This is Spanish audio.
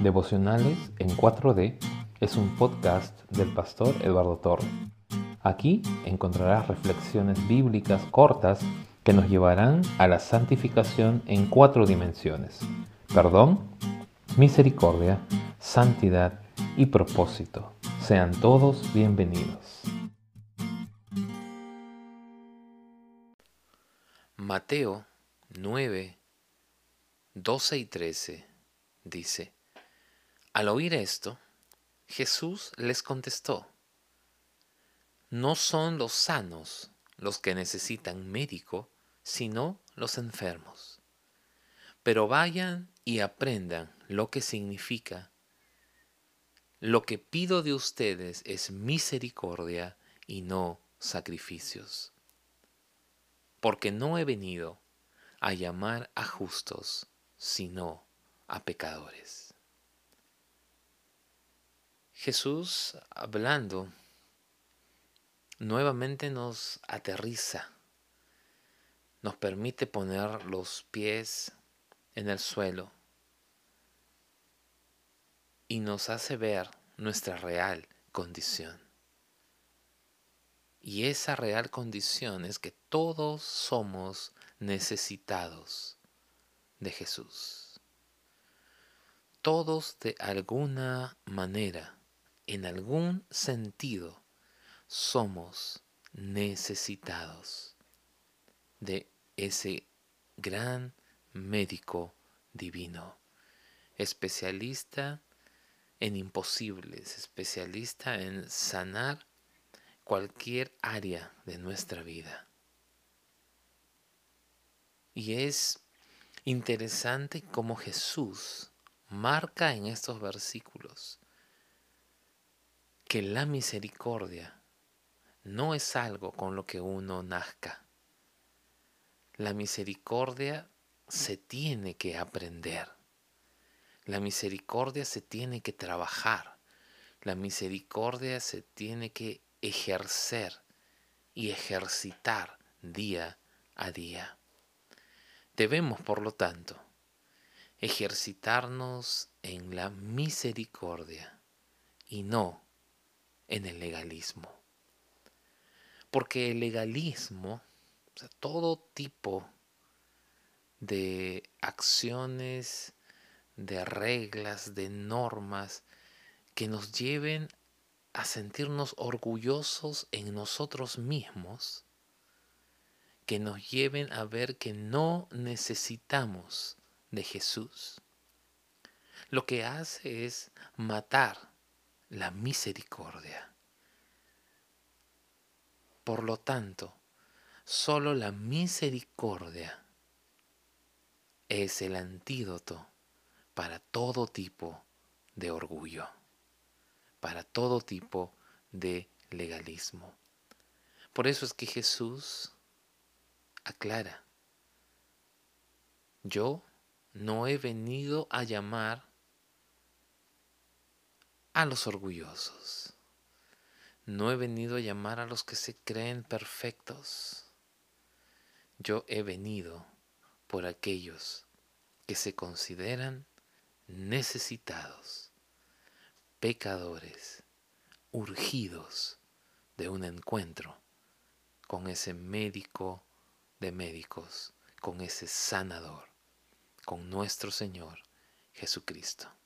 Devocionales en 4D es un podcast del pastor Eduardo Torre. Aquí encontrarás reflexiones bíblicas cortas que nos llevarán a la santificación en cuatro dimensiones. Perdón, misericordia, santidad y propósito. Sean todos bienvenidos. Mateo 9, 12 y 13 dice, Al oír esto, Jesús les contestó, No son los sanos los que necesitan médico, sino los enfermos. Pero vayan y aprendan lo que significa. Lo que pido de ustedes es misericordia y no sacrificios. Porque no he venido a llamar a justos, sino a pecadores. Jesús, hablando, nuevamente nos aterriza, nos permite poner los pies en el suelo y nos hace ver nuestra real condición. Y esa real condición es que todos somos necesitados de Jesús. Todos de alguna manera, en algún sentido, somos necesitados de ese gran médico divino, especialista en imposibles, especialista en sanar cualquier área de nuestra vida. Y es interesante cómo Jesús marca en estos versículos que la misericordia no es algo con lo que uno nazca. La misericordia se tiene que aprender. La misericordia se tiene que trabajar. La misericordia se tiene que ejercer y ejercitar día a día. Debemos, por lo tanto, ejercitarnos en la misericordia y no en el legalismo. Porque el legalismo, o sea, todo tipo de acciones, de reglas, de normas que nos lleven a sentirnos orgullosos en nosotros mismos, que nos lleven a ver que no necesitamos de Jesús, lo que hace es matar la misericordia. Por lo tanto, solo la misericordia es el antídoto para todo tipo de orgullo, para todo tipo de legalismo. Por eso es que Jesús aclara, yo no he venido a llamar a los orgullosos. No he venido a llamar a los que se creen perfectos. Yo he venido por aquellos que se consideran necesitados, pecadores, urgidos de un encuentro con ese médico de médicos, con ese sanador, con nuestro Señor Jesucristo.